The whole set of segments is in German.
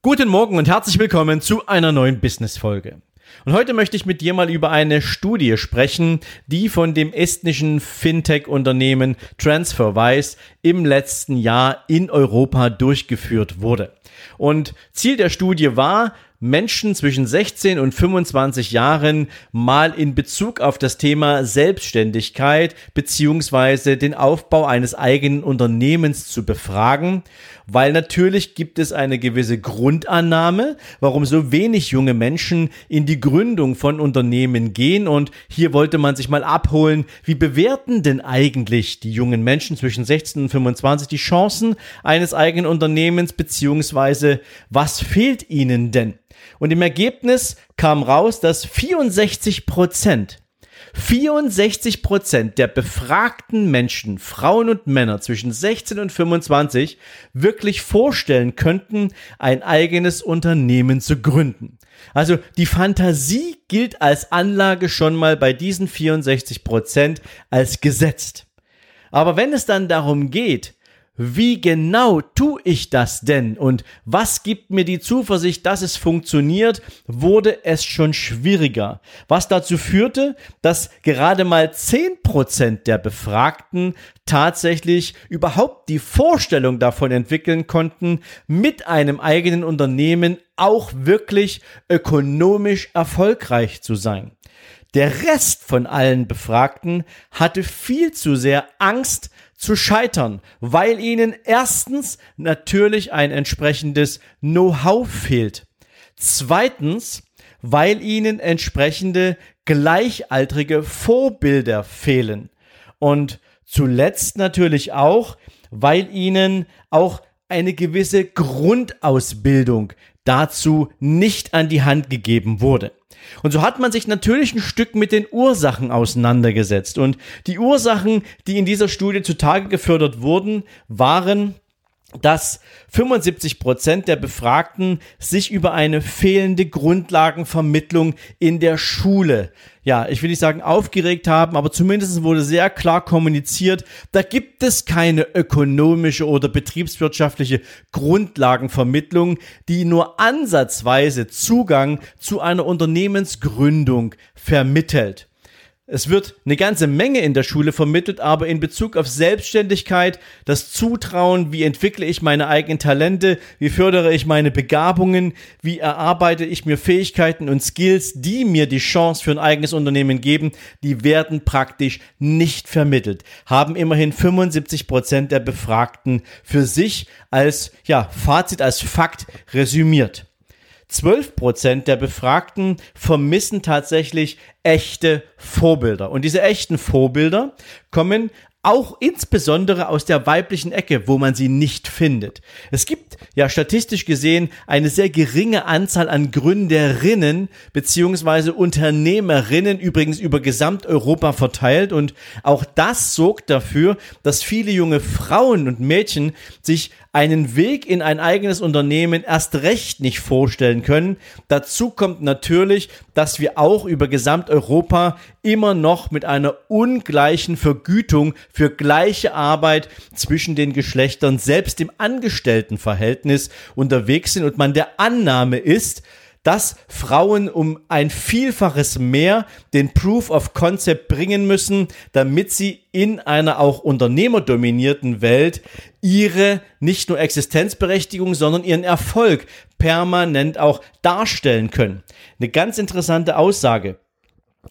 Guten Morgen und herzlich willkommen zu einer neuen Business-Folge. Und heute möchte ich mit dir mal über eine Studie sprechen, die von dem estnischen Fintech-Unternehmen TransferWise im letzten Jahr in Europa durchgeführt wurde. Und Ziel der Studie war, Menschen zwischen 16 und 25 Jahren mal in Bezug auf das Thema Selbstständigkeit beziehungsweise den Aufbau eines eigenen Unternehmens zu befragen, weil natürlich gibt es eine gewisse Grundannahme, warum so wenig junge Menschen in die Gründung von Unternehmen gehen. Und hier wollte man sich mal abholen, wie bewerten denn eigentlich die jungen Menschen zwischen 16 und 25 die Chancen eines eigenen Unternehmens? Beziehungsweise was fehlt ihnen denn? Und im Ergebnis kam raus, dass 64 Prozent 64 Prozent der befragten Menschen, Frauen und Männer zwischen 16 und 25 wirklich vorstellen könnten, ein eigenes Unternehmen zu gründen. Also die Fantasie gilt als Anlage schon mal bei diesen 64 Prozent als gesetzt. Aber wenn es dann darum geht, wie genau tue ich das denn und was gibt mir die Zuversicht, dass es funktioniert, wurde es schon schwieriger. Was dazu führte, dass gerade mal zehn Prozent der Befragten tatsächlich überhaupt die Vorstellung davon entwickeln konnten, mit einem eigenen Unternehmen auch wirklich ökonomisch erfolgreich zu sein. Der Rest von allen Befragten hatte viel zu sehr Angst, zu scheitern, weil ihnen erstens natürlich ein entsprechendes Know-how fehlt. Zweitens, weil ihnen entsprechende gleichaltrige Vorbilder fehlen. Und zuletzt natürlich auch, weil ihnen auch eine gewisse Grundausbildung dazu nicht an die Hand gegeben wurde. Und so hat man sich natürlich ein Stück mit den Ursachen auseinandergesetzt. Und die Ursachen, die in dieser Studie zutage gefördert wurden, waren dass 75 Prozent der Befragten sich über eine fehlende Grundlagenvermittlung in der Schule, ja, ich will nicht sagen aufgeregt haben, aber zumindest wurde sehr klar kommuniziert, da gibt es keine ökonomische oder betriebswirtschaftliche Grundlagenvermittlung, die nur ansatzweise Zugang zu einer Unternehmensgründung vermittelt. Es wird eine ganze Menge in der Schule vermittelt, aber in Bezug auf Selbstständigkeit, das Zutrauen, wie entwickle ich meine eigenen Talente, wie fördere ich meine Begabungen, wie erarbeite ich mir Fähigkeiten und Skills, die mir die Chance für ein eigenes Unternehmen geben, die werden praktisch nicht vermittelt. Haben immerhin 75 Prozent der Befragten für sich als, ja, Fazit, als Fakt resümiert. 12 Prozent der Befragten vermissen tatsächlich echte Vorbilder. Und diese echten Vorbilder kommen auch insbesondere aus der weiblichen Ecke, wo man sie nicht findet. Es gibt ja statistisch gesehen eine sehr geringe Anzahl an Gründerinnen beziehungsweise Unternehmerinnen, übrigens über Gesamteuropa verteilt. Und auch das sorgt dafür, dass viele junge Frauen und Mädchen sich einen Weg in ein eigenes Unternehmen erst recht nicht vorstellen können. Dazu kommt natürlich, dass wir auch über Gesamteuropa immer noch mit einer ungleichen Vergütung für gleiche Arbeit zwischen den Geschlechtern selbst im Angestelltenverhältnis unterwegs sind und man der Annahme ist, dass Frauen um ein Vielfaches mehr den Proof of Concept bringen müssen, damit sie in einer auch unternehmerdominierten Welt ihre nicht nur Existenzberechtigung, sondern ihren Erfolg permanent auch darstellen können. Eine ganz interessante Aussage.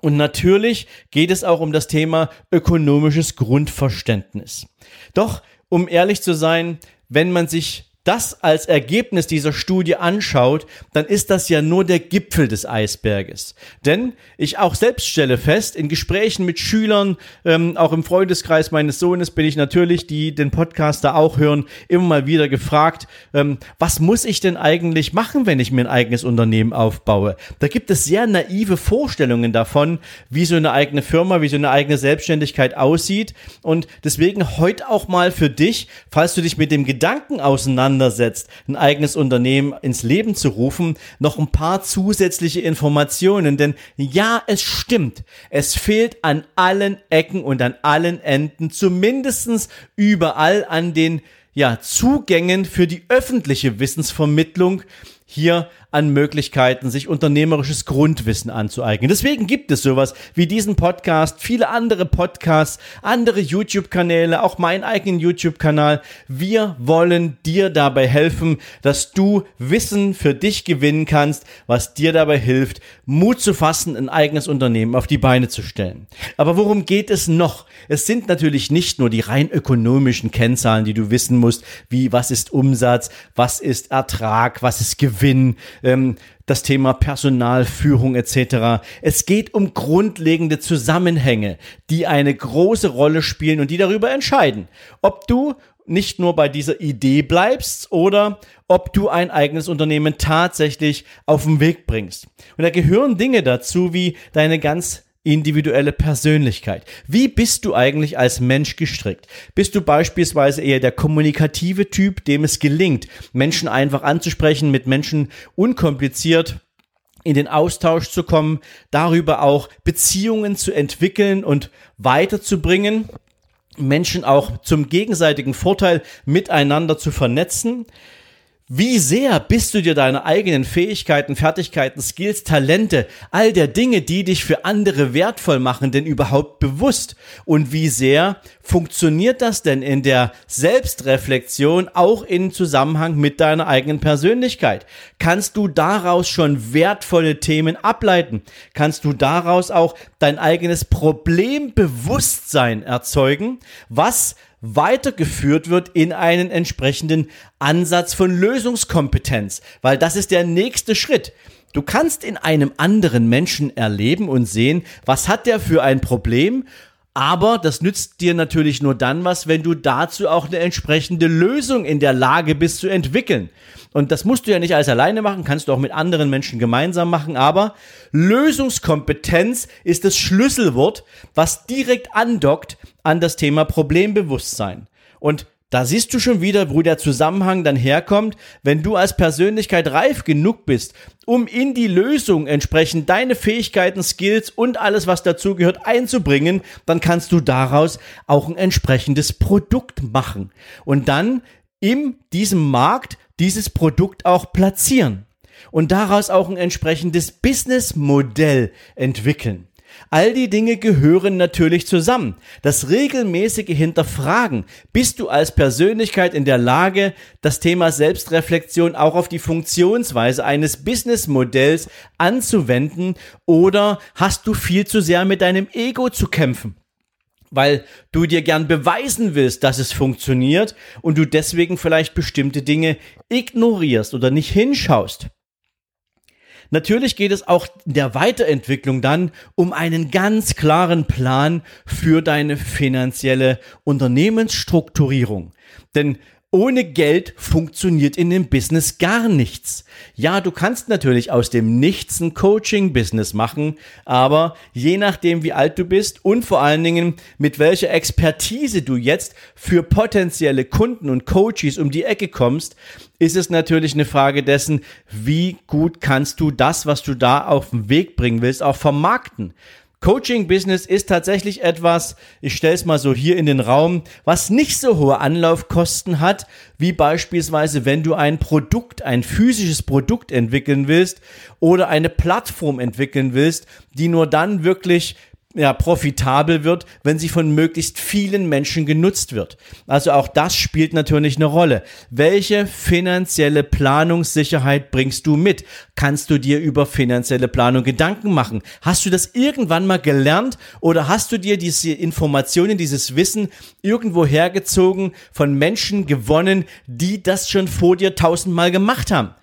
Und natürlich geht es auch um das Thema ökonomisches Grundverständnis. Doch, um ehrlich zu sein, wenn man sich das als Ergebnis dieser Studie anschaut, dann ist das ja nur der Gipfel des Eisberges. Denn ich auch selbst stelle fest, in Gesprächen mit Schülern, ähm, auch im Freundeskreis meines Sohnes bin ich natürlich, die den Podcast da auch hören, immer mal wieder gefragt, ähm, was muss ich denn eigentlich machen, wenn ich mir ein eigenes Unternehmen aufbaue? Da gibt es sehr naive Vorstellungen davon, wie so eine eigene Firma, wie so eine eigene Selbstständigkeit aussieht. Und deswegen heute auch mal für dich, falls du dich mit dem Gedanken auseinandersetzt, ein eigenes Unternehmen ins Leben zu rufen, noch ein paar zusätzliche Informationen. Denn ja, es stimmt. Es fehlt an allen Ecken und an allen Enden, zumindestens überall an den ja, Zugängen für die öffentliche Wissensvermittlung hier an Möglichkeiten, sich unternehmerisches Grundwissen anzueignen. Deswegen gibt es sowas wie diesen Podcast, viele andere Podcasts, andere YouTube-Kanäle, auch meinen eigenen YouTube-Kanal. Wir wollen dir dabei helfen, dass du Wissen für dich gewinnen kannst, was dir dabei hilft, Mut zu fassen, ein eigenes Unternehmen auf die Beine zu stellen. Aber worum geht es noch? Es sind natürlich nicht nur die rein ökonomischen Kennzahlen, die du wissen musst, wie was ist Umsatz, was ist Ertrag, was ist Gewinn, ähm, das Thema Personalführung etc. Es geht um grundlegende Zusammenhänge, die eine große Rolle spielen und die darüber entscheiden, ob du nicht nur bei dieser Idee bleibst oder ob du ein eigenes Unternehmen tatsächlich auf den Weg bringst. Und da gehören Dinge dazu wie deine ganz individuelle Persönlichkeit. Wie bist du eigentlich als Mensch gestrickt? Bist du beispielsweise eher der kommunikative Typ, dem es gelingt, Menschen einfach anzusprechen, mit Menschen unkompliziert in den Austausch zu kommen, darüber auch Beziehungen zu entwickeln und weiterzubringen? Menschen auch zum gegenseitigen Vorteil miteinander zu vernetzen? Wie sehr bist du dir deine eigenen Fähigkeiten, Fertigkeiten, Skills, Talente, all der Dinge, die dich für andere wertvoll machen, denn überhaupt bewusst? Und wie sehr funktioniert das denn in der Selbstreflexion auch in Zusammenhang mit deiner eigenen Persönlichkeit? Kannst du daraus schon wertvolle Themen ableiten? Kannst du daraus auch dein eigenes Problembewusstsein erzeugen, was weitergeführt wird in einen entsprechenden Ansatz von Lösungskompetenz, weil das ist der nächste Schritt. Du kannst in einem anderen Menschen erleben und sehen, was hat der für ein Problem aber das nützt dir natürlich nur dann was, wenn du dazu auch eine entsprechende Lösung in der Lage bist zu entwickeln. Und das musst du ja nicht alles alleine machen, kannst du auch mit anderen Menschen gemeinsam machen, aber Lösungskompetenz ist das Schlüsselwort, was direkt andockt an das Thema Problembewusstsein. Und da siehst du schon wieder, wo der Zusammenhang dann herkommt, wenn du als Persönlichkeit reif genug bist, um in die Lösung entsprechend deine Fähigkeiten, Skills und alles, was dazugehört, einzubringen, dann kannst du daraus auch ein entsprechendes Produkt machen und dann in diesem Markt dieses Produkt auch platzieren und daraus auch ein entsprechendes Businessmodell entwickeln. All die Dinge gehören natürlich zusammen. Das regelmäßige Hinterfragen. Bist du als Persönlichkeit in der Lage, das Thema Selbstreflexion auch auf die Funktionsweise eines Businessmodells anzuwenden oder hast du viel zu sehr mit deinem Ego zu kämpfen? weil du dir gern beweisen willst, dass es funktioniert und du deswegen vielleicht bestimmte Dinge ignorierst oder nicht hinschaust. Natürlich geht es auch in der Weiterentwicklung dann um einen ganz klaren Plan für deine finanzielle Unternehmensstrukturierung. Denn ohne Geld funktioniert in dem Business gar nichts. Ja, du kannst natürlich aus dem Nichts ein Coaching-Business machen, aber je nachdem, wie alt du bist und vor allen Dingen mit welcher Expertise du jetzt für potenzielle Kunden und Coaches um die Ecke kommst, ist es natürlich eine Frage dessen, wie gut kannst du das, was du da auf den Weg bringen willst, auch vermarkten. Coaching-Business ist tatsächlich etwas, ich stelle es mal so hier in den Raum, was nicht so hohe Anlaufkosten hat, wie beispielsweise, wenn du ein Produkt, ein physisches Produkt entwickeln willst oder eine Plattform entwickeln willst, die nur dann wirklich ja, profitabel wird, wenn sie von möglichst vielen Menschen genutzt wird. Also auch das spielt natürlich eine Rolle. Welche finanzielle Planungssicherheit bringst du mit? Kannst du dir über finanzielle Planung Gedanken machen? Hast du das irgendwann mal gelernt oder hast du dir diese Informationen, dieses Wissen irgendwo hergezogen, von Menschen gewonnen, die das schon vor dir tausendmal gemacht haben?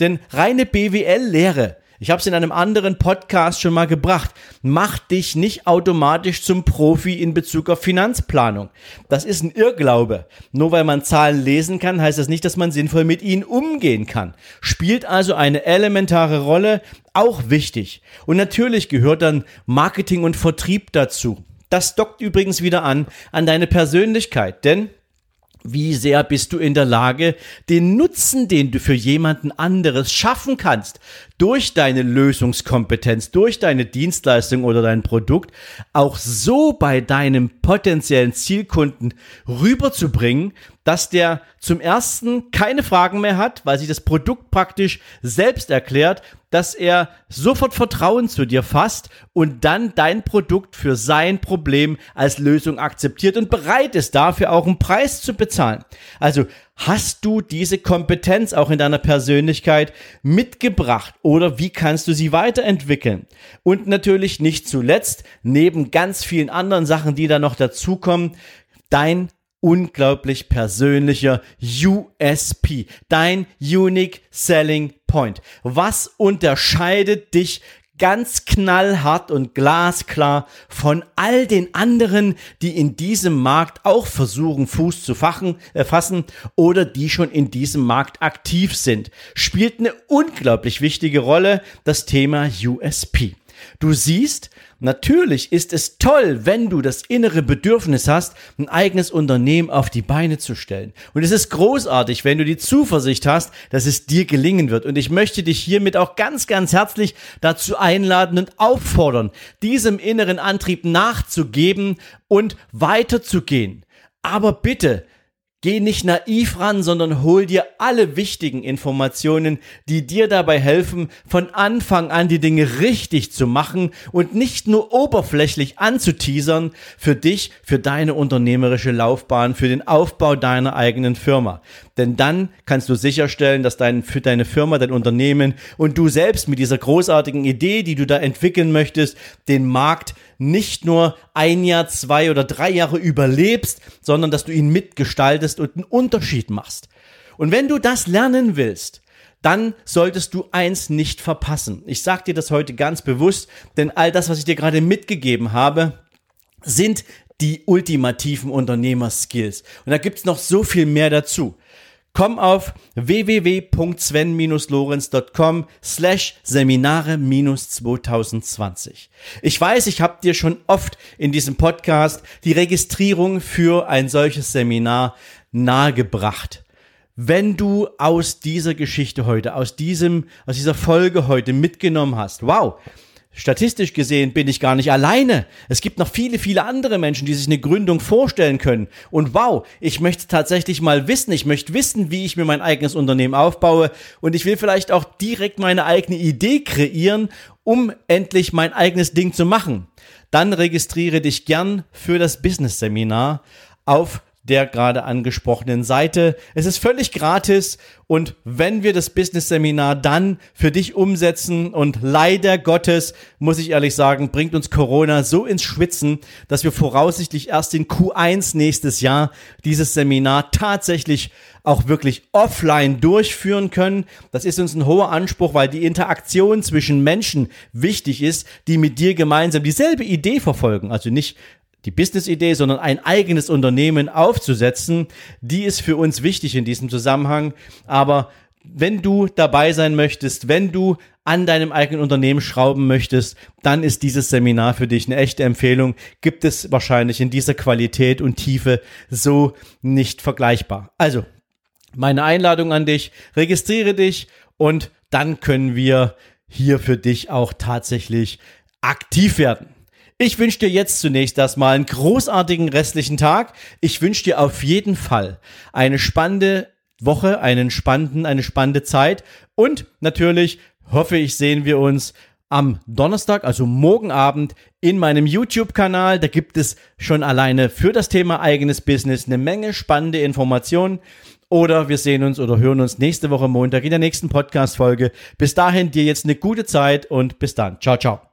Denn reine BWL-Lehre ich habe es in einem anderen Podcast schon mal gebracht. Mach dich nicht automatisch zum Profi in Bezug auf Finanzplanung. Das ist ein Irrglaube. Nur weil man Zahlen lesen kann, heißt das nicht, dass man sinnvoll mit ihnen umgehen kann. Spielt also eine elementare Rolle, auch wichtig. Und natürlich gehört dann Marketing und Vertrieb dazu. Das dockt übrigens wieder an an deine Persönlichkeit, denn wie sehr bist du in der Lage, den Nutzen, den du für jemanden anderes schaffen kannst, durch deine Lösungskompetenz, durch deine Dienstleistung oder dein Produkt, auch so bei deinem potenziellen Zielkunden rüberzubringen, dass der zum ersten keine Fragen mehr hat, weil sich das Produkt praktisch selbst erklärt, dass er sofort Vertrauen zu dir fasst und dann dein Produkt für sein Problem als Lösung akzeptiert und bereit ist, dafür auch einen Preis zu bezahlen. Also hast du diese Kompetenz auch in deiner Persönlichkeit mitgebracht oder wie kannst du sie weiterentwickeln? Und natürlich nicht zuletzt, neben ganz vielen anderen Sachen, die da noch dazukommen, dein unglaublich persönlicher USP, dein Unique Selling Point. Was unterscheidet dich ganz knallhart und glasklar von all den anderen, die in diesem Markt auch versuchen, Fuß zu fachen, äh, fassen oder die schon in diesem Markt aktiv sind. Spielt eine unglaublich wichtige Rolle das Thema USP. Du siehst, natürlich ist es toll, wenn du das innere Bedürfnis hast, ein eigenes Unternehmen auf die Beine zu stellen. Und es ist großartig, wenn du die Zuversicht hast, dass es dir gelingen wird. Und ich möchte dich hiermit auch ganz, ganz herzlich dazu einladen und auffordern, diesem inneren Antrieb nachzugeben und weiterzugehen. Aber bitte, Geh nicht naiv ran, sondern hol dir alle wichtigen Informationen, die dir dabei helfen, von Anfang an die Dinge richtig zu machen und nicht nur oberflächlich anzuteasern für dich, für deine unternehmerische Laufbahn, für den Aufbau deiner eigenen Firma. Denn dann kannst du sicherstellen, dass dein, für deine Firma, dein Unternehmen und du selbst mit dieser großartigen Idee, die du da entwickeln möchtest, den Markt nicht nur ein Jahr, zwei oder drei Jahre überlebst, sondern dass du ihn mitgestaltest und einen Unterschied machst. Und wenn du das lernen willst, dann solltest du eins nicht verpassen. Ich sage dir das heute ganz bewusst, denn all das, was ich dir gerade mitgegeben habe, sind die ultimativen Unternehmerskills. Und da gibt's noch so viel mehr dazu. Komm auf www.sven-lorenz.com slash Seminare-2020. Ich weiß, ich habe dir schon oft in diesem Podcast die Registrierung für ein solches Seminar nahegebracht. Wenn du aus dieser Geschichte heute, aus diesem, aus dieser Folge heute mitgenommen hast, wow, Statistisch gesehen bin ich gar nicht alleine. Es gibt noch viele, viele andere Menschen, die sich eine Gründung vorstellen können. Und wow, ich möchte tatsächlich mal wissen. Ich möchte wissen, wie ich mir mein eigenes Unternehmen aufbaue. Und ich will vielleicht auch direkt meine eigene Idee kreieren, um endlich mein eigenes Ding zu machen. Dann registriere dich gern für das Business Seminar auf der gerade angesprochenen Seite. Es ist völlig gratis und wenn wir das Business Seminar dann für dich umsetzen und leider Gottes, muss ich ehrlich sagen, bringt uns Corona so ins Schwitzen, dass wir voraussichtlich erst in Q1 nächstes Jahr dieses Seminar tatsächlich auch wirklich offline durchführen können. Das ist uns ein hoher Anspruch, weil die Interaktion zwischen Menschen wichtig ist, die mit dir gemeinsam dieselbe Idee verfolgen. Also nicht die Business-Idee, sondern ein eigenes Unternehmen aufzusetzen, die ist für uns wichtig in diesem Zusammenhang. Aber wenn du dabei sein möchtest, wenn du an deinem eigenen Unternehmen schrauben möchtest, dann ist dieses Seminar für dich eine echte Empfehlung. Gibt es wahrscheinlich in dieser Qualität und Tiefe so nicht vergleichbar. Also, meine Einladung an dich, registriere dich und dann können wir hier für dich auch tatsächlich aktiv werden. Ich wünsche dir jetzt zunächst erstmal einen großartigen restlichen Tag. Ich wünsche dir auf jeden Fall eine spannende Woche, einen spannenden, eine spannende Zeit und natürlich hoffe ich, sehen wir uns am Donnerstag, also morgen Abend, in meinem YouTube-Kanal. Da gibt es schon alleine für das Thema eigenes Business eine Menge spannende Informationen. Oder wir sehen uns oder hören uns nächste Woche Montag in der nächsten Podcast-Folge. Bis dahin dir jetzt eine gute Zeit und bis dann. Ciao, ciao.